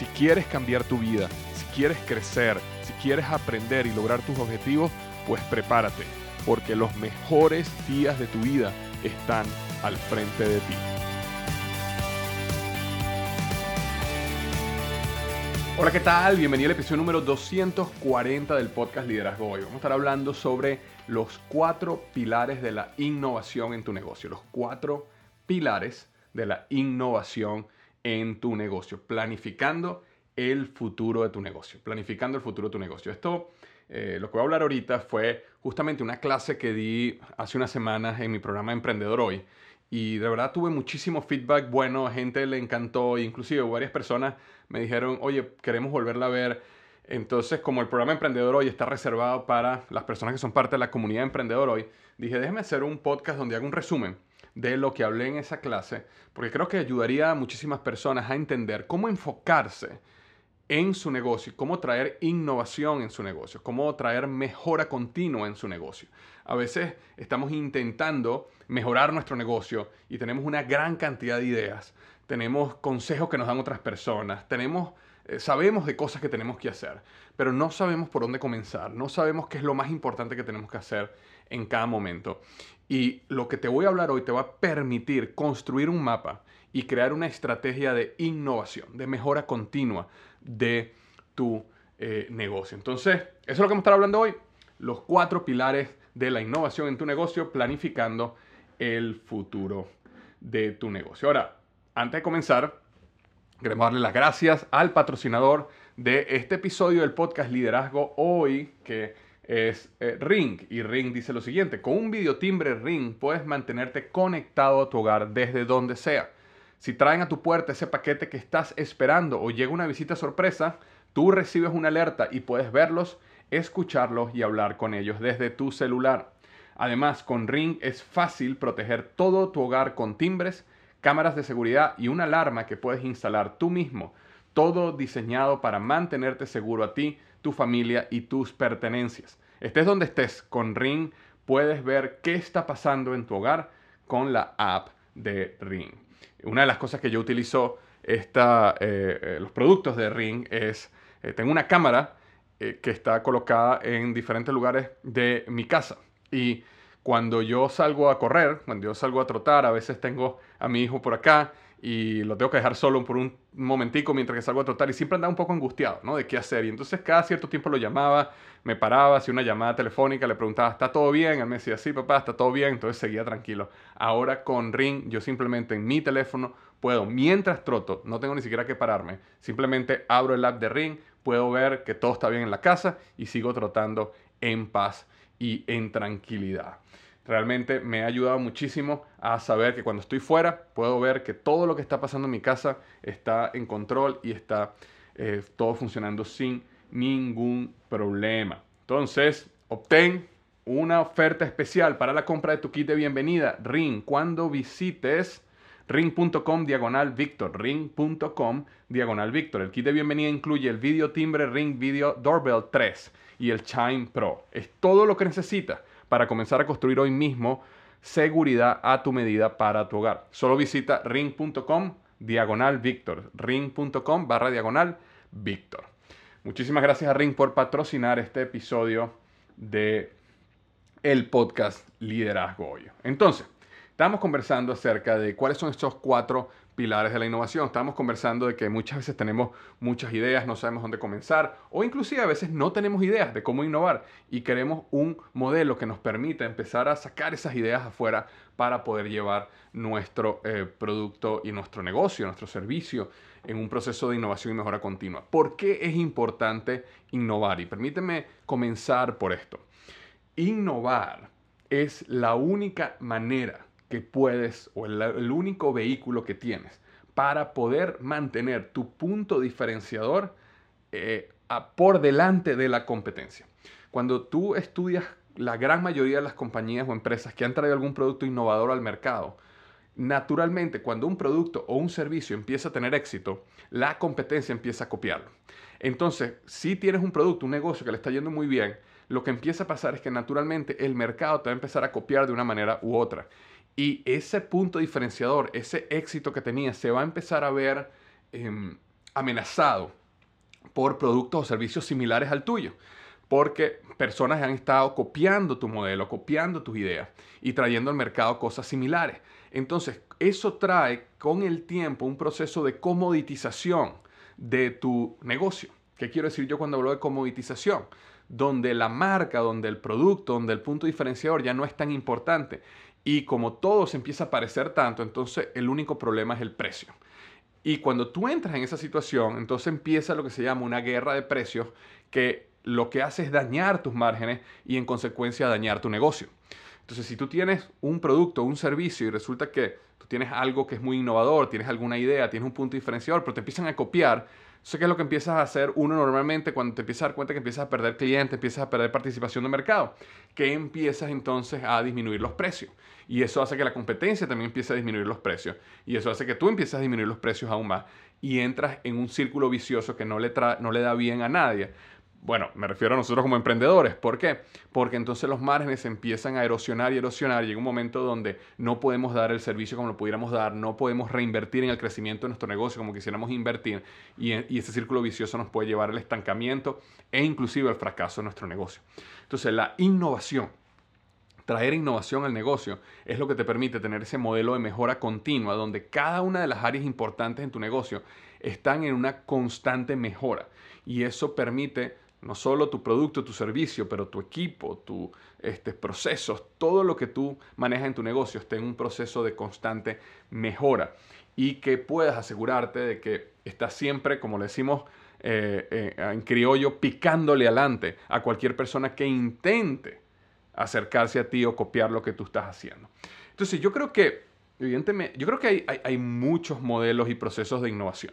Si quieres cambiar tu vida, si quieres crecer, si quieres aprender y lograr tus objetivos, pues prepárate, porque los mejores días de tu vida están al frente de ti. Hola, ¿qué tal? Bienvenido al episodio número 240 del podcast Liderazgo Hoy. Vamos a estar hablando sobre los cuatro pilares de la innovación en tu negocio. Los cuatro pilares de la innovación en tu negocio. Planificando el futuro de tu negocio. Planificando el futuro de tu negocio. Esto, eh, lo que voy a hablar ahorita fue justamente una clase que di hace unas semanas en mi programa Emprendedor Hoy y de verdad tuve muchísimo feedback bueno, gente le encantó, inclusive varias personas me dijeron, oye, queremos volverla a ver. Entonces, como el programa Emprendedor Hoy está reservado para las personas que son parte de la comunidad Emprendedor Hoy, dije, déjeme hacer un podcast donde haga un resumen de lo que hablé en esa clase, porque creo que ayudaría a muchísimas personas a entender cómo enfocarse en su negocio, cómo traer innovación en su negocio, cómo traer mejora continua en su negocio. A veces estamos intentando mejorar nuestro negocio y tenemos una gran cantidad de ideas, tenemos consejos que nos dan otras personas, tenemos eh, sabemos de cosas que tenemos que hacer, pero no sabemos por dónde comenzar, no sabemos qué es lo más importante que tenemos que hacer en cada momento. Y lo que te voy a hablar hoy te va a permitir construir un mapa y crear una estrategia de innovación, de mejora continua de tu eh, negocio. Entonces, eso es lo que vamos a estar hablando hoy, los cuatro pilares de la innovación en tu negocio, planificando el futuro de tu negocio. Ahora, antes de comenzar, queremos darle las gracias al patrocinador de este episodio del podcast Liderazgo Hoy, que es eh, Ring. Y Ring dice lo siguiente, con un videotimbre Ring puedes mantenerte conectado a tu hogar desde donde sea. Si traen a tu puerta ese paquete que estás esperando o llega una visita sorpresa, tú recibes una alerta y puedes verlos, escucharlos y hablar con ellos desde tu celular. Además, con Ring es fácil proteger todo tu hogar con timbres, cámaras de seguridad y una alarma que puedes instalar tú mismo. Todo diseñado para mantenerte seguro a ti, tu familia y tus pertenencias. Estés donde estés, con Ring puedes ver qué está pasando en tu hogar con la app de Ring. Una de las cosas que yo utilizo esta, eh, eh, los productos de Ring es, eh, tengo una cámara que está colocada en diferentes lugares de mi casa. Y cuando yo salgo a correr, cuando yo salgo a trotar, a veces tengo a mi hijo por acá y lo tengo que dejar solo por un momentico mientras que salgo a trotar y siempre andaba un poco angustiado, ¿no? De qué hacer. Y entonces cada cierto tiempo lo llamaba, me paraba, hacía una llamada telefónica, le preguntaba, ¿está todo bien? Él me decía, sí, papá, está todo bien. Entonces seguía tranquilo. Ahora con Ring, yo simplemente en mi teléfono puedo, mientras troto, no tengo ni siquiera que pararme, simplemente abro el app de Ring, puedo ver que todo está bien en la casa y sigo trotando en paz y en tranquilidad realmente me ha ayudado muchísimo a saber que cuando estoy fuera puedo ver que todo lo que está pasando en mi casa está en control y está eh, todo funcionando sin ningún problema. Entonces, obtén una oferta especial para la compra de tu kit de bienvenida Ring cuando visites ring.com diagonal Victor, ring.com diagonal Victor. El kit de bienvenida incluye el video timbre Ring Video Doorbell 3 y el Chime Pro. Es todo lo que necesitas para comenzar a construir hoy mismo seguridad a tu medida para tu hogar. Solo visita ring.com diagonal Víctor, ring.com barra diagonal Víctor. Muchísimas gracias a Ring por patrocinar este episodio de el podcast Liderazgo Hoy. Entonces, estamos conversando acerca de cuáles son estos cuatro pilares de la innovación. Estamos conversando de que muchas veces tenemos muchas ideas, no sabemos dónde comenzar o inclusive a veces no tenemos ideas de cómo innovar y queremos un modelo que nos permita empezar a sacar esas ideas afuera para poder llevar nuestro eh, producto y nuestro negocio, nuestro servicio en un proceso de innovación y mejora continua. ¿Por qué es importante innovar? Y permíteme comenzar por esto. Innovar es la única manera que puedes o el, único vehículo que tienes para poder mantener tu punto diferenciador eh, por delante de la competencia. Cuando tú estudias la gran mayoría de las compañías o empresas que han traído algún producto innovador al mercado, naturalmente cuando un producto o un servicio empieza a tener éxito, la competencia empieza a copiarlo. Entonces, si tienes un producto, un negocio que le está yendo muy bien, lo que empieza a pasar es que naturalmente el mercado te va a empezar a copiar de una manera u otra. Y ese punto diferenciador, ese éxito que tenía, se va a empezar a ver em, amenazado por productos o servicios similares al tuyo porque personas han estado copiando tu modelo, copiando tus ideas y trayendo al mercado cosas similares. Entonces, eso trae con el tiempo un proceso de comoditización de tu negocio. ¿Qué quiero decir yo cuando hablo de comoditización? Donde la marca, donde el producto, donde el punto diferenciador ya no es tan importante. Y como todo se empieza a parecer tanto, entonces el único problema es el precio. Y cuando tú entras en esa situación, entonces empieza lo que se llama una guerra de precios que lo que hace es dañar tus márgenes y en consecuencia dañar tu negocio. Entonces, si tú tienes un producto un servicio y resulta que tú tienes algo que es muy innovador, tienes alguna idea, tienes un punto diferenciador, pero te empiezan a copiar, eso qué es lo que empiezas a hacer uno normalmente cuando te empiezas a dar cuenta que empiezas a perder clientes, empiezas a perder participación de mercado, que empiezas entonces a disminuir los precios. Y eso hace que la competencia también empiece a disminuir los precios. Y eso hace que tú empieces a disminuir los precios aún más. Y entras en un círculo vicioso que no le, no le da bien a nadie. Bueno, me refiero a nosotros como emprendedores. ¿Por qué? Porque entonces los márgenes empiezan a erosionar y erosionar. Llega un momento donde no podemos dar el servicio como lo pudiéramos dar, no podemos reinvertir en el crecimiento de nuestro negocio como quisiéramos invertir y, y ese círculo vicioso nos puede llevar al estancamiento e inclusive al fracaso de nuestro negocio. Entonces la innovación traer innovación al negocio es lo que te permite tener ese modelo de mejora continua donde cada una de las áreas importantes en tu negocio están en una constante mejora y eso permite no solo tu producto, tu servicio, pero tu equipo, tus este, procesos, todo lo que tú manejas en tu negocio esté en un proceso de constante mejora y que puedas asegurarte de que estás siempre, como le decimos eh, eh, en criollo, picándole adelante a cualquier persona que intente acercarse a ti o copiar lo que tú estás haciendo. Entonces yo creo que, evidentemente, yo creo que hay muchos modelos y procesos de innovación.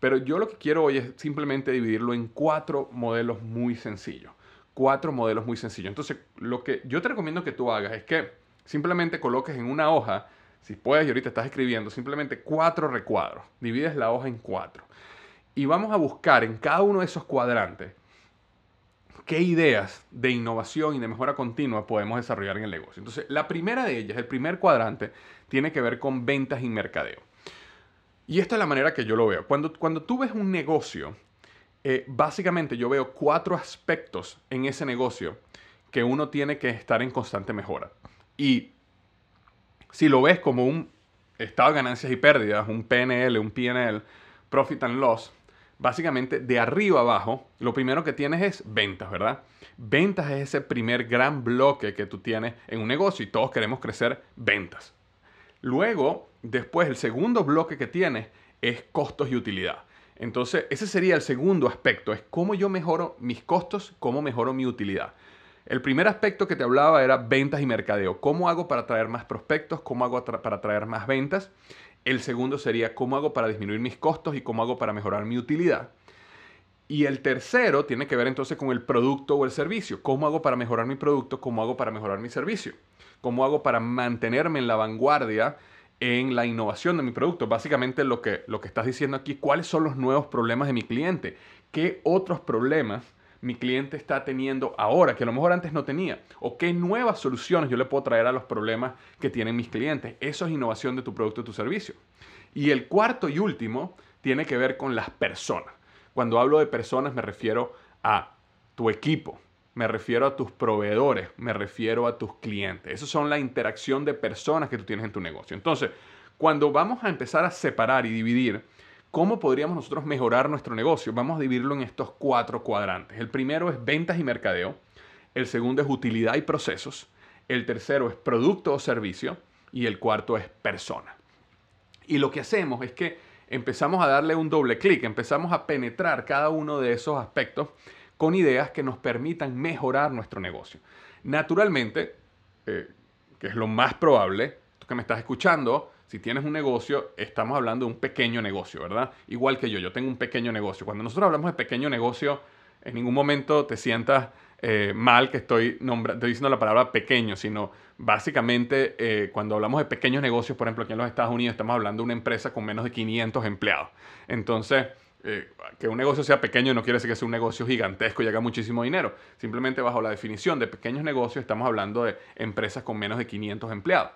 Pero yo lo que quiero hoy es simplemente dividirlo en cuatro modelos muy sencillos. Cuatro modelos muy sencillos. Entonces, lo que yo te recomiendo que tú hagas es que simplemente coloques en una hoja, si puedes y ahorita estás escribiendo, simplemente cuatro recuadros. Divides la hoja en cuatro. Y vamos a buscar en cada uno de esos cuadrantes qué ideas de innovación y de mejora continua podemos desarrollar en el negocio. Entonces, la primera de ellas, el primer cuadrante, tiene que ver con ventas y mercadeo. Y esta es la manera que yo lo veo. Cuando, cuando tú ves un negocio, eh, básicamente yo veo cuatro aspectos en ese negocio que uno tiene que estar en constante mejora. Y si lo ves como un estado de ganancias y pérdidas, un PNL, un PNL, Profit and Loss, básicamente de arriba abajo, lo primero que tienes es ventas, ¿verdad? Ventas es ese primer gran bloque que tú tienes en un negocio y todos queremos crecer ventas. Luego, después, el segundo bloque que tienes es costos y utilidad. Entonces, ese sería el segundo aspecto, es cómo yo mejoro mis costos, cómo mejoro mi utilidad. El primer aspecto que te hablaba era ventas y mercadeo. ¿Cómo hago para traer más prospectos? ¿Cómo hago para traer más ventas? El segundo sería cómo hago para disminuir mis costos y cómo hago para mejorar mi utilidad. Y el tercero tiene que ver entonces con el producto o el servicio. ¿Cómo hago para mejorar mi producto? ¿Cómo hago para mejorar mi servicio? ¿Cómo hago para mantenerme en la vanguardia en la innovación de mi producto? Básicamente lo que, lo que estás diciendo aquí, ¿cuáles son los nuevos problemas de mi cliente? ¿Qué otros problemas mi cliente está teniendo ahora que a lo mejor antes no tenía? ¿O qué nuevas soluciones yo le puedo traer a los problemas que tienen mis clientes? Eso es innovación de tu producto o tu servicio. Y el cuarto y último tiene que ver con las personas. Cuando hablo de personas me refiero a tu equipo, me refiero a tus proveedores, me refiero a tus clientes. Esas son la interacción de personas que tú tienes en tu negocio. Entonces, cuando vamos a empezar a separar y dividir cómo podríamos nosotros mejorar nuestro negocio, vamos a dividirlo en estos cuatro cuadrantes. El primero es ventas y mercadeo, el segundo es utilidad y procesos, el tercero es producto o servicio y el cuarto es persona. Y lo que hacemos es que empezamos a darle un doble clic, empezamos a penetrar cada uno de esos aspectos con ideas que nos permitan mejorar nuestro negocio. Naturalmente, eh, que es lo más probable, tú que me estás escuchando, Si tienes un negocio, estamos hablando de un pequeño negocio, ¿verdad? Igual que yo, yo tengo un pequeño negocio. Cuando nosotros hablamos de pequeño negocio, en ningún momento te sientas eh, mal que estoy, estoy diciendo la palabra pequeño, sino básicamente eh, cuando hablamos de pequeños negocios, por ejemplo, aquí en los Estados Unidos estamos hablando de una empresa con menos de 500 empleados. Entonces, eh, que un negocio sea pequeño no quiere decir que sea un negocio gigantesco y haga muchísimo dinero. Simplemente bajo la definición de pequeños negocios estamos hablando de empresas con menos de 500 empleados.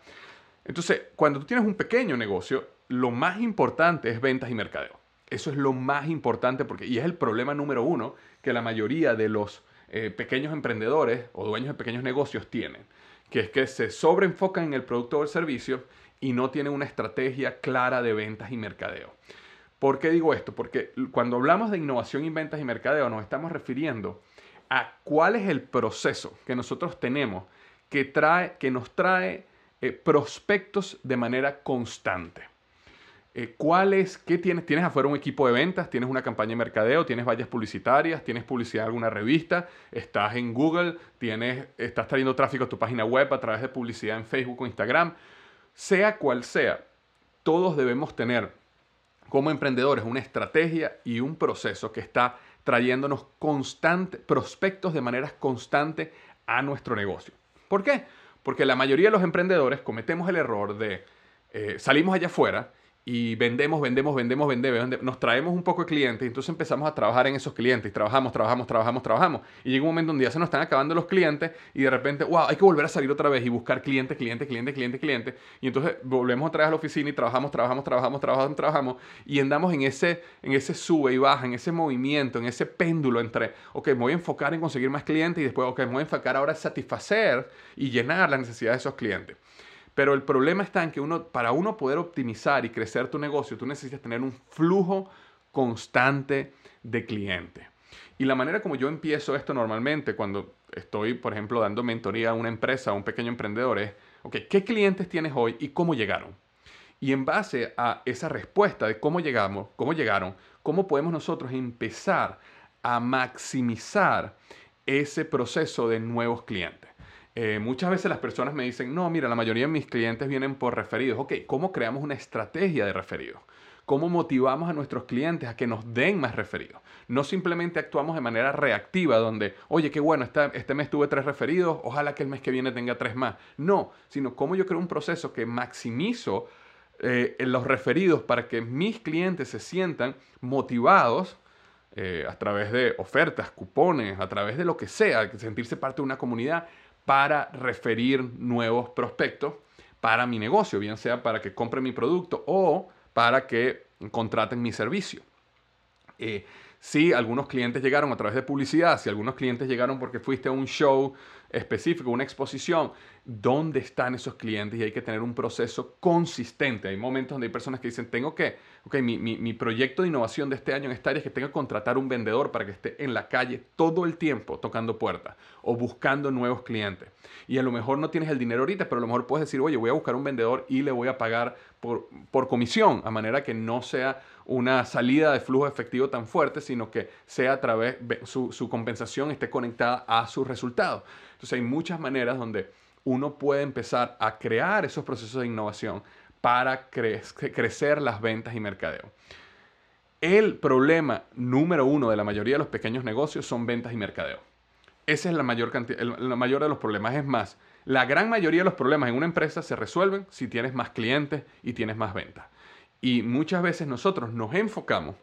Entonces, cuando tú tienes un pequeño negocio, lo más importante es ventas y mercadeo. Eso es lo más importante porque, y es el problema número uno que la mayoría de los eh, pequeños emprendedores o dueños de pequeños negocios tienen, que es que se sobreenfocan en el producto o el servicio y no tienen una estrategia clara de ventas y mercadeo. ¿Por qué digo esto? Porque cuando hablamos de innovación y ventas y mercadeo nos estamos refiriendo a cuál es el proceso que nosotros tenemos que, trae, que nos trae eh, prospectos de manera constante. Eh, ¿Cuál es, qué tienes? ¿Tienes afuera un equipo de ventas? ¿Tienes una campaña de mercadeo? ¿Tienes vallas publicitarias? ¿Tienes publicidad en alguna revista? ¿Estás en Google? ¿Tienes, ¿Estás trayendo tráfico a tu página web a través de publicidad en Facebook o Instagram? Sea cual sea, todos debemos tener como emprendedores una estrategia y un proceso que está trayéndonos constante, prospectos de manera constante a nuestro negocio. ¿Por qué? Porque la mayoría de los emprendedores cometemos el error de eh, salimos allá afuera y vendemos, vendemos, vendemos, vendemos, nos traemos un poco de clientes y entonces empezamos a trabajar en esos clientes trabajamos, trabajamos, trabajamos, trabajamos y llega un momento donde ya se nos están acabando los clientes y de repente, wow, hay que volver a salir otra vez y buscar clientes, clientes, clientes, clientes, clientes y entonces volvemos otra vez a la oficina y trabajamos, trabajamos, trabajamos, trabajamos, trabajamos y andamos en ese, en ese sube y baja, en ese movimiento, en ese péndulo entre, ok, me voy a enfocar en conseguir más clientes y después, ok, me voy a enfocar ahora en satisfacer y llenar las necesidades de esos clientes. Pero el problema está en que uno, para uno poder optimizar y crecer tu negocio, tú necesitas tener un flujo constante de clientes. Y la manera como yo empiezo esto normalmente cuando estoy, por ejemplo, dando mentoría a una empresa, a un pequeño emprendedor, es, ¿qué clientes tienes hoy y cómo llegaron? Y en base a esa respuesta de cómo llegamos, cómo llegaron, cómo podemos nosotros empezar a maximizar ese proceso de nuevos clientes. Eh, muchas veces las personas me dicen, no, mira, la mayoría de mis clientes vienen por referidos. Ok, ¿cómo creamos una estrategia de referidos? ¿Cómo motivamos a nuestros clientes a que nos den más referidos? No simplemente actuamos de manera reactiva donde, oye, qué bueno, este, este mes tuve tres referidos, ojalá que el mes que viene tenga tres más. No, sino cómo yo creo un proceso que maximizo eh, los referidos para que mis clientes se sientan motivados eh, a través de ofertas, cupones, a través de lo que sea, sentirse parte de una comunidad para referir nuevos prospectos para mi negocio, bien sea para que compren mi producto o para que contraten mi servicio. Eh, si algunos clientes llegaron a través de publicidad, si algunos clientes llegaron porque fuiste a un show específico, una exposición, ¿dónde están esos clientes? Y hay que tener un proceso consistente. Hay momentos donde hay personas que dicen, tengo que, ok, mi, mi, proyecto de innovación de este año en esta área es que tengo que contratar un vendedor para que esté en la calle todo el tiempo tocando puertas o buscando nuevos clientes. Y a lo mejor no tienes el dinero ahorita, pero a lo mejor puedes decir, oye, voy a buscar un vendedor y le voy a pagar por, por comisión, a manera que no sea una salida de flujo efectivo tan fuerte, sino que sea a través, su, su compensación esté conectada a sus resultados. Entonces hay muchas maneras donde uno puede empezar a crear esos procesos de innovación para crecer las ventas y mercadeo. El problema número uno de la mayoría de los pequeños negocios son ventas y mercadeo. Ese es la mayor, la mayor de los problemas. Es más, la gran mayoría de los problemas en una empresa se resuelven si tienes más clientes y tienes más ventas. Y muchas veces nosotros nos enfocamos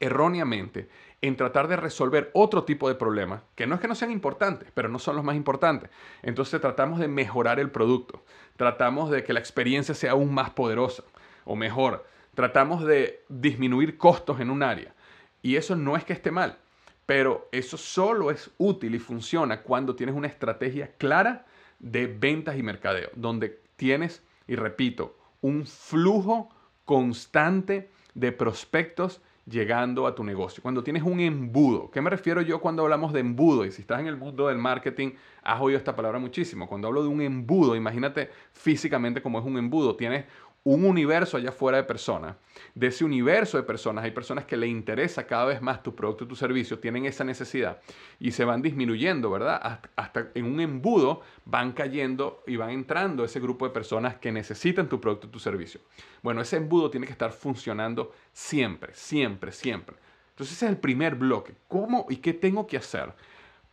erróneamente en tratar de resolver otro tipo de problemas, que no es que no sean importantes, pero no son los más importantes. Entonces tratamos de mejorar el producto, tratamos de que la experiencia sea aún más poderosa o mejor, tratamos de disminuir costos en un área. Y eso no es que esté mal, pero eso solo es útil y funciona cuando tienes una estrategia clara de ventas y mercadeo, donde tienes, y repito, un flujo constante de prospectos llegando a tu negocio. Cuando tienes un embudo, ¿qué me refiero yo cuando hablamos de embudo? Y si estás en el mundo del marketing, has oído esta palabra muchísimo. Cuando hablo de un embudo, imagínate físicamente cómo es un embudo. Tienes un universo allá afuera de personas. De ese universo de personas hay personas que le interesa cada vez más tu producto y tu servicio, tienen esa necesidad y se van disminuyendo, ¿verdad? Hasta, en un embudo van cayendo y van entrando ese grupo de personas que necesitan tu producto y tu servicio. Bueno, ese embudo tiene que estar funcionando siempre, siempre, siempre. Entonces ese es el primer bloque. ¿Cómo y qué tengo que hacer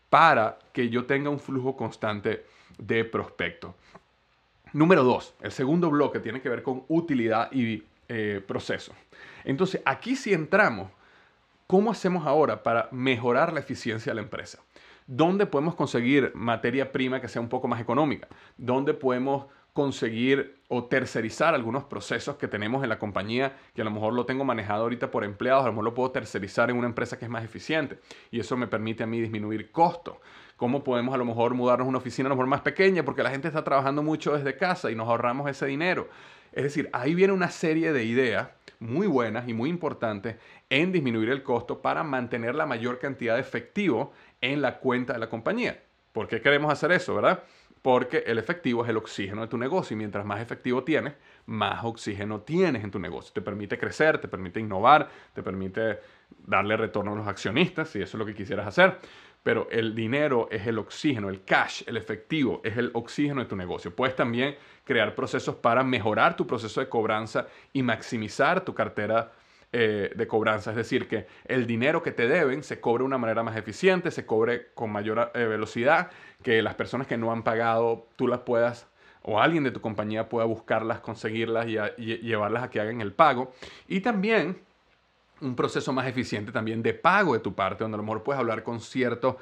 para que yo tenga un flujo constante de prospectos? Número dos, el segundo bloque tiene que ver con utilidad y eh, proceso. Entonces, aquí si entramos, ¿cómo hacemos ahora para mejorar la eficiencia de la empresa? ¿Dónde podemos conseguir materia prima que sea un poco más económica? ¿Dónde podemos conseguir o tercerizar algunos procesos que tenemos en la compañía, que a lo mejor lo tengo manejado ahorita por empleados, a lo mejor lo puedo tercerizar en una empresa que es más eficiente y eso me permite a mí disminuir costos. ¿Cómo podemos a lo mejor mudarnos a una oficina a lo mejor más pequeña porque la gente está trabajando mucho desde casa y nos ahorramos ese dinero? Es decir, ahí viene una serie de ideas muy buenas y muy importantes en disminuir el costo para mantener la mayor cantidad de efectivo en la cuenta de la compañía. ¿Por qué queremos hacer eso, verdad? Porque el efectivo es el oxígeno de tu negocio y mientras más efectivo tienes, más oxígeno tienes en tu negocio. Te permite crecer, te permite innovar, te permite darle retorno a los accionistas, si eso es lo que quisieras hacer. Pero el dinero es el oxígeno, el cash, el efectivo, es el oxígeno de tu negocio. Puedes también crear procesos para mejorar tu proceso de cobranza y maximizar tu cartera eh, de cobranza. Es decir, que el dinero que te deben se cobre de una manera más eficiente, se cobre con mayor eh, velocidad, que las personas que no han pagado tú las puedas o alguien de tu compañía pueda buscarlas, conseguirlas y, y llevarlas a que hagan el pago. Y también un proceso más eficiente también de pago de tu parte, donde a lo mejor puedes hablar con ciertos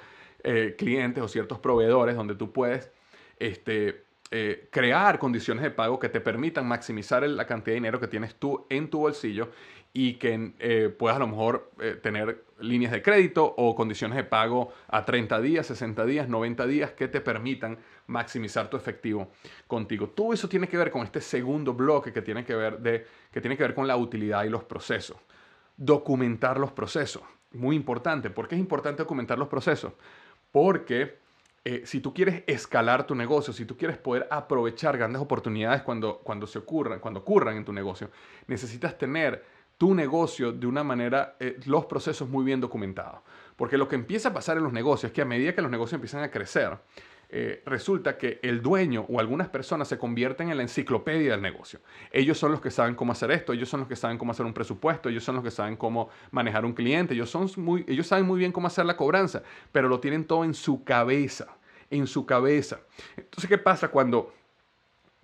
eh, clientes o ciertos proveedores, donde tú puedes este, eh, crear condiciones de pago que te permitan maximizar la cantidad de dinero que tienes tú en tu bolsillo y que eh, puedas a lo mejor tener líneas de crédito o condiciones de pago a 30 días, 60 días, 90 días que te permitan maximizar tu efectivo contigo. Todo eso tiene que ver con este segundo bloque que tiene que ver, que, tiene que ver con la utilidad y los procesos documentar los procesos. Muy importante. ¿Por qué es importante documentar los procesos? Porque eh, si tú quieres escalar tu negocio, si tú quieres poder aprovechar grandes oportunidades cuando, cuando, se ocurran, cuando ocurran en tu negocio, necesitas tener tu negocio de una manera, eh, los procesos muy bien documentados. Porque lo que empieza a pasar en los negocios es que a medida que los negocios empiezan a crecer, eh, resulta que el dueño o algunas personas se convierten en la enciclopedia del negocio. Ellos son los que saben cómo hacer esto, ellos son los que saben cómo hacer un presupuesto, ellos son los que saben cómo manejar un cliente, ellos, son muy, ellos saben muy bien cómo hacer la cobranza, pero lo tienen todo en su cabeza, en su cabeza. Entonces, ¿qué pasa cuando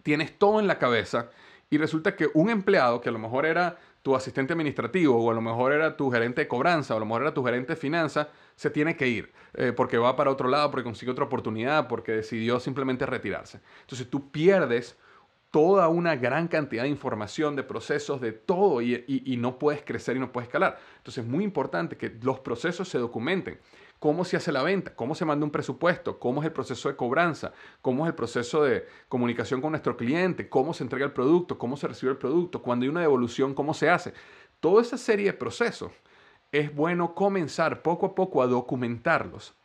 tienes todo en la cabeza y resulta que un empleado que a lo mejor era tu asistente administrativo o a lo mejor era tu gerente de cobranza o a lo mejor era tu gerente de finanzas, se tiene que ir eh, porque va para otro lado, porque consigue otra oportunidad, porque decidió simplemente retirarse. Entonces tú pierdes toda una gran cantidad de información, de procesos, de todo y, y no puedes crecer y no puedes escalar. Entonces es muy importante que los procesos se documenten. Cómo se hace la venta, cómo se manda un presupuesto, cómo es el proceso de cobranza, cómo es el proceso de comunicación con nuestro cliente, cómo se entrega el producto, cómo se recibe el producto, cuando hay una devolución, cómo se hace. Toda esa serie de procesos es bueno comenzar poco a poco a documentarlos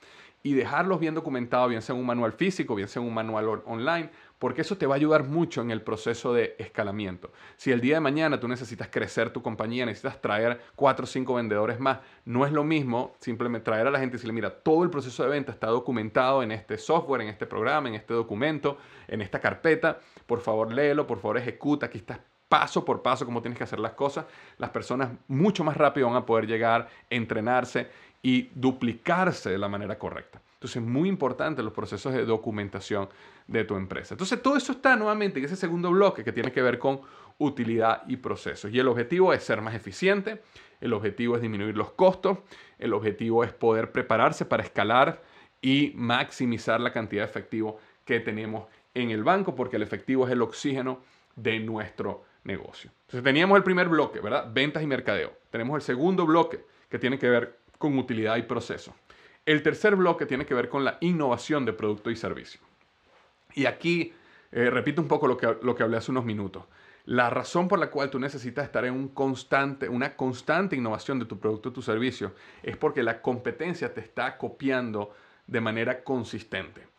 y dejarlos bien documentados, bien sea en un manual físico, bien sea en un manual online, porque eso te va a ayudar mucho en el proceso de escalamiento. Si el día de mañana tú necesitas crecer tu compañía, necesitas traer cuatro o cinco vendedores más, no es lo mismo simplemente traer a la gente y decirle, mira, todo el proceso de venta está documentado en este software, en este programa, en este documento, en esta carpeta, por favor léelo, por favor ejecuta, aquí está paso por paso cómo tienes que hacer las cosas, las personas mucho más rápido van a poder llegar, entrenarse y duplicarse de la manera correcta. Entonces, muy importante los procesos de documentación de tu empresa. Entonces, todo eso está nuevamente en ese segundo bloque que tiene que ver con utilidad y procesos. Y el objetivo es ser más eficiente, el objetivo es disminuir los costos, el objetivo es poder prepararse para escalar y maximizar la cantidad de efectivo que tenemos en el banco, porque el efectivo es el oxígeno de nuestro negocio. Entonces teníamos el primer bloque, ¿verdad? Ventas y mercadeo. Tenemos el segundo bloque que tiene que ver con utilidad y proceso. El tercer bloque tiene que ver con la innovación de producto y servicio. Y aquí eh, repito un poco lo que, lo que hablé hace unos minutos. La razón por la cual tú necesitas estar en un constante, una constante innovación de tu producto o tu servicio es porque la competencia te está copiando de manera consistente.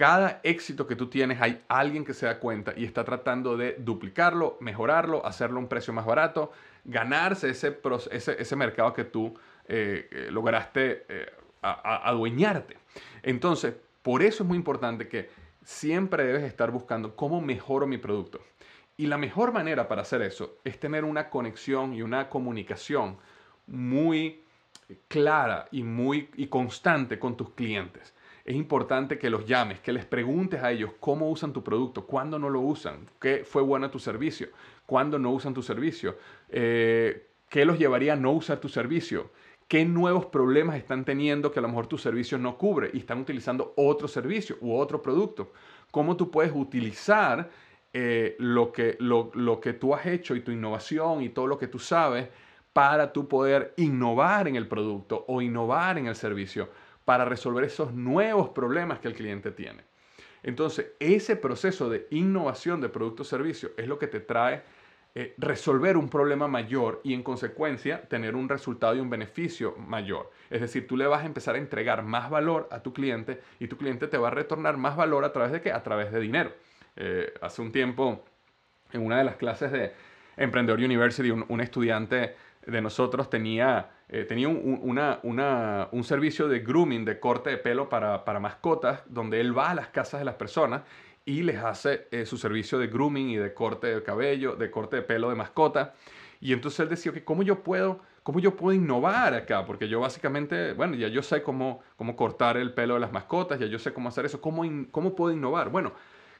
Cada éxito que tú tienes hay alguien que se da cuenta y está tratando de duplicarlo, mejorarlo, hacerlo a un precio más barato, ganarse ese, ese, mercado que tú eh, eh, lograste eh, adueñarte. Entonces, por eso es muy importante que siempre debes estar buscando cómo mejoro mi producto. Y la mejor manera para hacer eso es tener una conexión y una comunicación muy clara y muy y constante con tus clientes es importante que los llames, que les preguntes a ellos cómo usan tu producto, cuándo no lo usan, qué fue bueno tu servicio, cuándo no usan tu servicio, eh, qué los llevaría a no usar tu servicio, qué nuevos problemas están teniendo que a lo mejor tu servicio no cubre y están utilizando otro servicio u otro producto, cómo tú puedes utilizar eh, lo, que, lo, que tú has hecho y tu innovación y todo lo que tú sabes para tú poder innovar en el producto o innovar en el servicio para resolver esos nuevos problemas que el cliente tiene. Entonces, ese proceso de innovación de producto o servicio es lo que te trae eh, resolver un problema mayor y en consecuencia tener un resultado y un beneficio mayor. Es decir, tú le vas a empezar a entregar más valor a tu cliente y tu cliente te va a retornar más valor a través de qué? A través de dinero. Eh, hace un tiempo, en una de las clases de Emprendedor University, un estudiante de nosotros tenía eh, tenía un, servicio de grooming, de corte de pelo para, mascotas, donde él va a las casas de las personas y les hace eh, su servicio de grooming y de corte de cabello, de corte de pelo de mascota. Y entonces él decía que cómo yo puedo, cómo yo puedo innovar acá, porque yo básicamente, bueno, ya yo sé cómo, cómo cortar el pelo de las mascotas, ya yo sé cómo hacer eso, cómo, cómo puedo innovar. Bueno,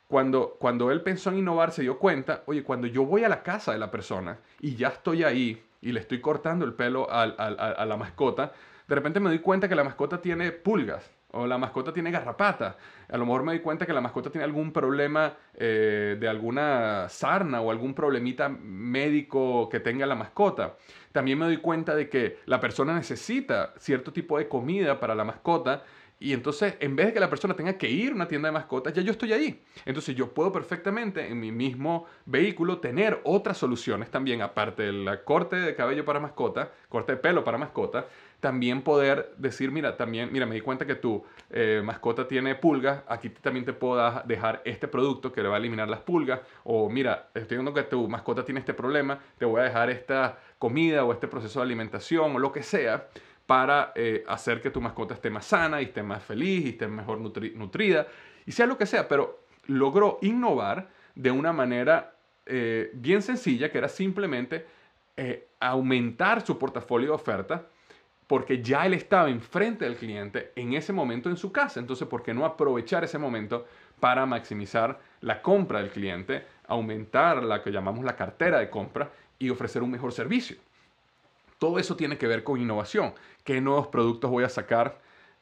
cuando, cuando él pensó en innovar se dio cuenta, oye, cuando yo voy a la casa de la persona y ya estoy ahí y le estoy cortando el pelo a, la mascota, de repente me doy cuenta que la mascota tiene pulgas o la mascota tiene garrapata. A lo mejor me doy cuenta que la mascota tiene algún problema eh, de alguna sarna o algún problemita médico que tenga la mascota. También me doy cuenta de que la persona necesita cierto tipo de comida para la mascota y entonces, en vez de que la persona tenga que ir a una tienda de mascotas, ya yo estoy ahí. Entonces, yo puedo perfectamente en mi mismo vehículo tener otras soluciones también, aparte del corte de cabello para mascota, corte de pelo para mascota, también poder decir, mira, también, mira, me di cuenta que tu eh, mascota tiene pulgas, aquí también te puedo dejar este producto que le va a eliminar las pulgas, o mira, estoy viendo que tu mascota tiene este problema, te voy a dejar esta comida o este proceso de alimentación o lo que sea para eh, hacer que tu mascota esté más sana y esté más feliz y esté mejor nutrida y sea lo que sea, pero logró innovar de una manera eh, bien sencilla que era simplemente eh, aumentar su portafolio de oferta porque ya él estaba enfrente del cliente en ese momento en su casa. Entonces, ¿por qué no aprovechar ese momento para maximizar la compra del cliente, aumentar la que llamamos la cartera de compra y ofrecer un mejor servicio? Todo eso tiene que ver con innovación. ¿Qué nuevos productos voy a sacar?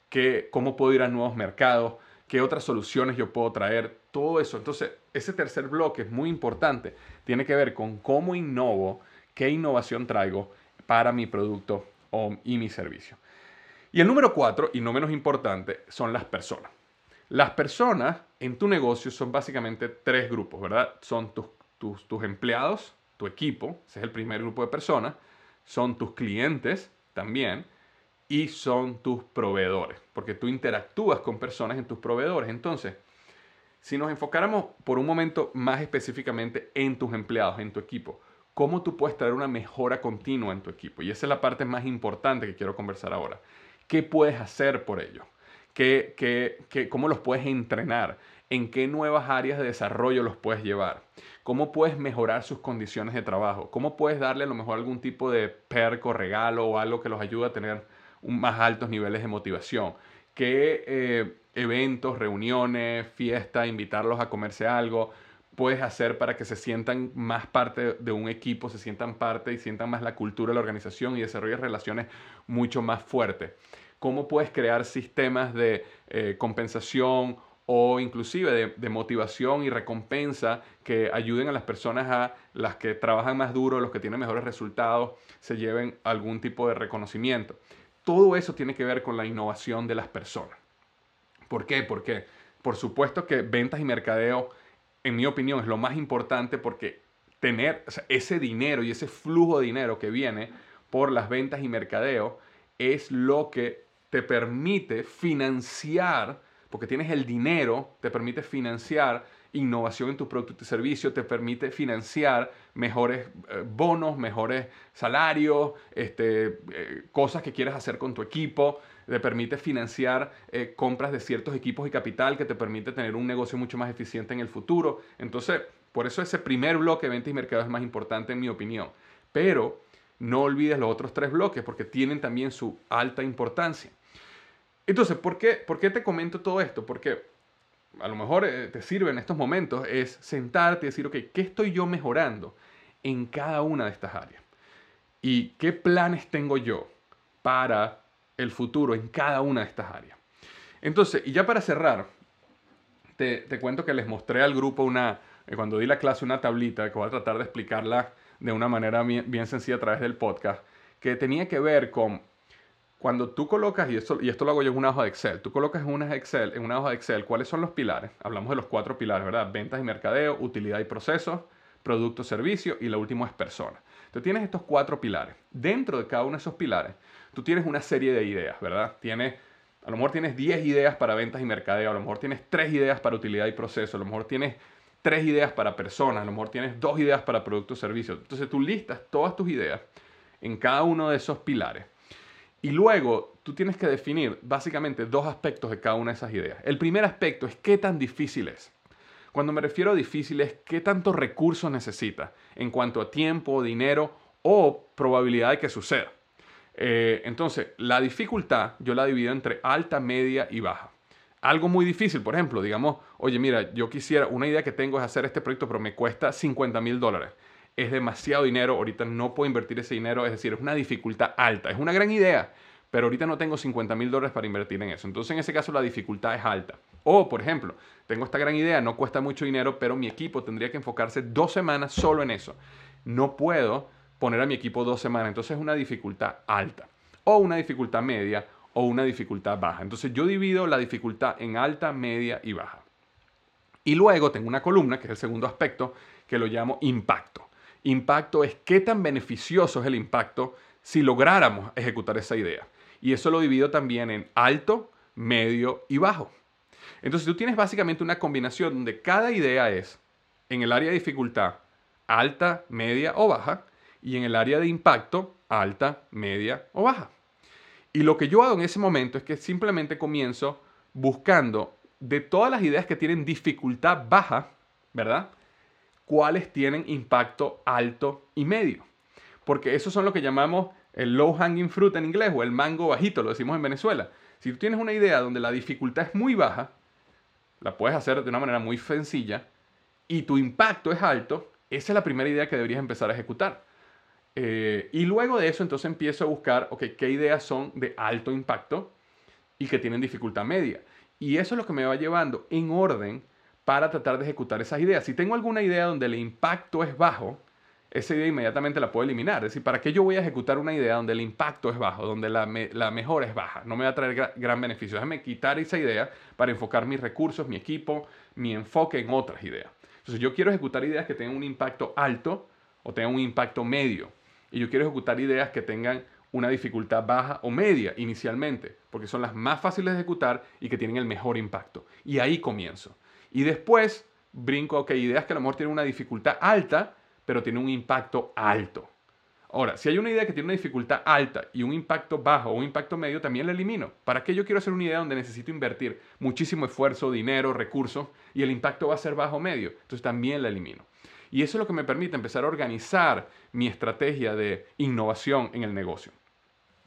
¿Qué, ¿Cómo puedo ir a nuevos mercados? ¿Qué otras soluciones yo puedo traer? Todo eso. Entonces, ese tercer bloque es muy importante. Tiene que ver con cómo innovo, qué innovación traigo para mi producto y mi servicio. Y el número cuatro, y no menos importante, son las personas. Las personas en tu negocio son básicamente tres grupos, ¿verdad? Son tus, tus, tus empleados, tu equipo, ese es el primer grupo de personas son tus clientes también y son tus proveedores, porque tú interactúas con personas en tus proveedores. Entonces, si nos enfocáramos por un momento más específicamente en tus empleados, en tu equipo, ¿cómo tú puedes traer una mejora continua en tu equipo? Y esa es la parte más importante que quiero conversar ahora. ¿Qué puedes hacer por ello? ¿Qué, qué, cómo los puedes entrenar? ¿En qué nuevas áreas de desarrollo los puedes llevar? cómo puedes mejorar sus condiciones de trabajo, cómo puedes darle a lo mejor algún tipo de perco, regalo o algo que los ayude a tener más altos niveles de motivación. ¿Qué eh, eventos, reuniones, fiestas, invitarlos a comerse algo puedes hacer para que se sientan más parte de un equipo, se sientan parte y sientan más la cultura la organización y desarrollen relaciones mucho más fuertes? ¿Cómo puedes crear sistemas de eh, compensación o inclusive de, motivación y recompensa que ayuden a las personas a las que trabajan más duro, los que tienen mejores resultados, se lleven algún tipo de reconocimiento. Todo eso tiene que ver con la innovación de las personas. ¿Por qué? Porque por supuesto que ventas y mercadeo, en mi opinión, es lo más importante porque tener ese dinero y ese flujo de dinero que viene por las ventas y mercadeo es lo que te permite financiar porque tienes el dinero, te permite financiar innovación en tu producto y servicio, te permite financiar mejores eh, bonos, mejores salarios, este, eh, cosas que quieres hacer con tu equipo, te permite financiar eh, compras de ciertos equipos y capital que te permite tener un negocio mucho más eficiente en el futuro. Entonces, por eso ese primer bloque de ventas y mercado es más importante en mi opinión. Pero no olvides los otros tres bloques porque tienen también su alta importancia. Entonces, ¿por qué, ¿por qué te comento todo esto? Porque a lo mejor eh, te sirve en estos momentos es sentarte y decir, ok, ¿qué estoy yo mejorando en cada una de estas áreas? ¿Y qué planes tengo yo para el futuro en cada una de estas áreas? Entonces, y ya para cerrar, te, cuento que les mostré al grupo una, eh, cuando di la clase, una tablita que voy a tratar de explicarla de una manera bien sencilla a través del podcast, que tenía que ver con cuando tú colocas, y esto, y esto lo hago yo en una hoja de Excel, tú colocas en una, Excel, en una hoja de Excel cuáles son los pilares, hablamos de los cuatro pilares, ¿verdad? Ventas y mercadeo, utilidad y procesos, producto, servicio y lo último es persona. Tú tienes estos cuatro pilares. Dentro de cada uno de esos pilares, tú tienes una serie de ideas, ¿verdad? Tienes, a lo mejor tienes 10 ideas para ventas y mercadeo, a lo mejor tienes 3 ideas para utilidad y proceso, a lo mejor tienes 3 ideas para personas, a lo mejor tienes 2 ideas para producto, servicio. Entonces tú listas todas tus ideas en cada uno de esos pilares y luego tú tienes que definir básicamente dos aspectos de cada una de esas ideas. El primer aspecto es qué tan difícil es. Cuando me refiero a difícil es qué tantos recursos necesita en cuanto a tiempo, dinero o probabilidad de que suceda. Eh, entonces, la dificultad yo la divido entre alta, media y baja. Algo muy difícil, por ejemplo, digamos, oye, mira, yo quisiera, una idea que tengo es hacer este proyecto, pero me cuesta 50 mil dólares es demasiado dinero, ahorita no puedo invertir ese dinero, es decir, es una dificultad alta, es una gran idea, pero ahorita no tengo 50 mil dólares para invertir en eso. Entonces, en ese caso, la dificultad es alta. O, por ejemplo, tengo esta gran idea, no cuesta mucho dinero, pero mi equipo tendría que enfocarse dos semanas solo en eso. No puedo poner a mi equipo dos semanas, entonces es una dificultad alta. O una dificultad media o una dificultad baja. Entonces, yo divido la dificultad en alta, media y baja. Y luego tengo una columna, que es el segundo aspecto, que lo llamo impacto. Impacto es qué tan beneficioso es el impacto si lográramos ejecutar esa idea. Y eso lo divido también en alto, medio y bajo. Entonces tú tienes básicamente una combinación donde cada idea es en el área de dificultad alta, media o baja y en el área de impacto alta, media o baja. Y lo que yo hago en ese momento es que simplemente comienzo buscando de todas las ideas que tienen dificultad baja, ¿verdad? Cuáles tienen impacto alto y medio. Porque esos son lo que llamamos el low hanging fruit en inglés o el mango bajito, lo decimos en Venezuela. Si tú tienes una idea donde la dificultad es muy baja, la puedes hacer de una manera muy sencilla y tu impacto es alto, esa es la primera idea que deberías empezar a ejecutar. Eh, y luego de eso entonces empiezo a buscar, qué ideas son de alto impacto y que tienen dificultad media. Y eso es lo que me va llevando en orden para tratar de ejecutar esas ideas. Si tengo alguna idea donde el impacto es bajo, esa idea inmediatamente la puedo eliminar. Es decir, ¿para qué yo voy a ejecutar una idea donde el impacto es bajo, donde la, mejora es baja? No me va a traer gran beneficio. Déjame quitar esa idea para enfocar mis recursos, mi equipo, mi enfoque en otras ideas. Entonces yo quiero ejecutar ideas que tengan un impacto alto o tengan un impacto medio. Y yo quiero ejecutar ideas que tengan una dificultad baja o media inicialmente, porque son las más fáciles de ejecutar y que tienen el mejor impacto. Y ahí comienzo. Y después brinco, ok, ideas que a lo mejor tienen una dificultad alta, pero tienen un impacto alto. Ahora, si hay una idea que tiene una dificultad alta y un impacto bajo o un impacto medio, también la elimino. ¿Para qué yo quiero hacer una idea donde necesito invertir muchísimo esfuerzo, dinero, recursos y el impacto va a ser bajo o medio? Entonces también la elimino. Y eso es lo que me permite empezar a organizar mi estrategia de innovación en el negocio.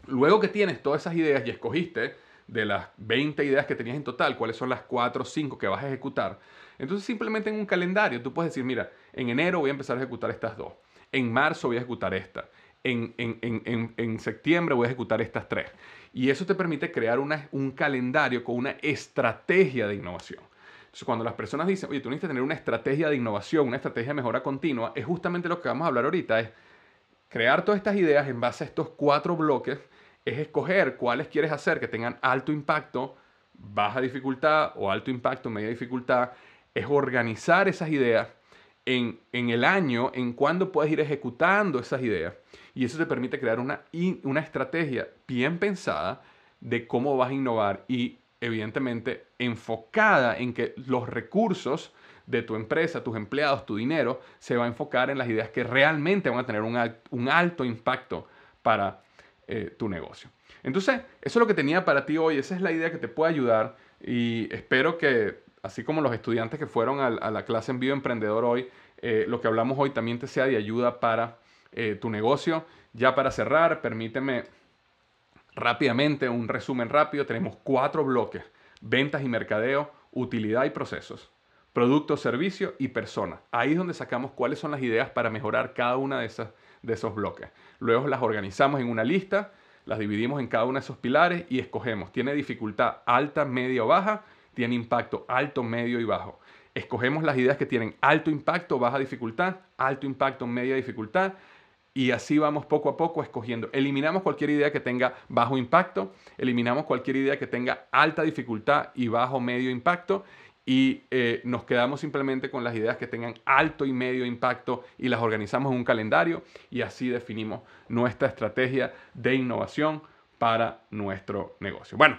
Luego que tienes todas esas ideas y escogiste de las 20 ideas que tenías en total, cuáles son las 4 o 5 que vas a ejecutar. Entonces simplemente en un calendario tú puedes decir, mira, en enero voy a empezar a ejecutar estas dos, en marzo voy a ejecutar esta, en, en, septiembre voy a ejecutar estas tres. Y eso te permite crear un calendario con una estrategia de innovación. Entonces, cuando las personas dicen, oye, tú necesitas tener una estrategia de innovación, una estrategia de mejora continua, es justamente lo que vamos a hablar ahorita, es crear todas estas ideas en base a estos cuatro bloques es escoger cuáles quieres hacer que tengan alto impacto, baja dificultad o alto impacto, media dificultad. Es organizar esas ideas en, el año, en cuándo puedes ir ejecutando esas ideas. Y eso te permite crear una, una estrategia bien pensada de cómo vas a innovar y evidentemente enfocada en que los recursos de tu empresa, tus empleados, tu dinero, se va a enfocar en las ideas que realmente van a tener un, alto impacto para eh, tu negocio. Entonces, eso es lo que tenía para ti hoy, esa es la idea que te puede ayudar y espero que, así como los estudiantes que fueron a, la clase en vivo emprendedor hoy, eh, lo que hablamos hoy también te sea de ayuda para eh, tu negocio. Ya para cerrar, permíteme rápidamente un resumen rápido. Tenemos cuatro bloques, ventas y mercadeo, utilidad y procesos producto, servicio y persona. Ahí es donde sacamos cuáles son las ideas para mejorar cada una de, esas, de esos bloques. Luego las organizamos en una lista, las dividimos en cada uno de esos pilares y escogemos. Tiene dificultad alta, media o baja, tiene impacto alto, medio y bajo. Escogemos las ideas que tienen alto impacto, baja dificultad, alto impacto, media dificultad y así vamos poco a poco escogiendo. Eliminamos cualquier idea que tenga bajo impacto, eliminamos cualquier idea que tenga alta dificultad y bajo medio impacto y eh, nos quedamos simplemente con las ideas que tengan alto y medio impacto y las organizamos en un calendario y así definimos nuestra estrategia de innovación para nuestro negocio. Bueno,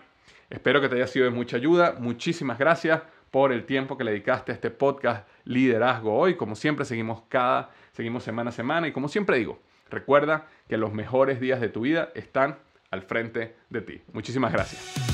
espero que te haya sido de mucha ayuda. Muchísimas gracias por el tiempo que le dedicaste a este podcast Liderazgo Hoy. Como siempre, seguimos cada, seguimos semana a semana y como siempre digo, recuerda que los mejores días de tu vida están al frente de ti. Muchísimas gracias.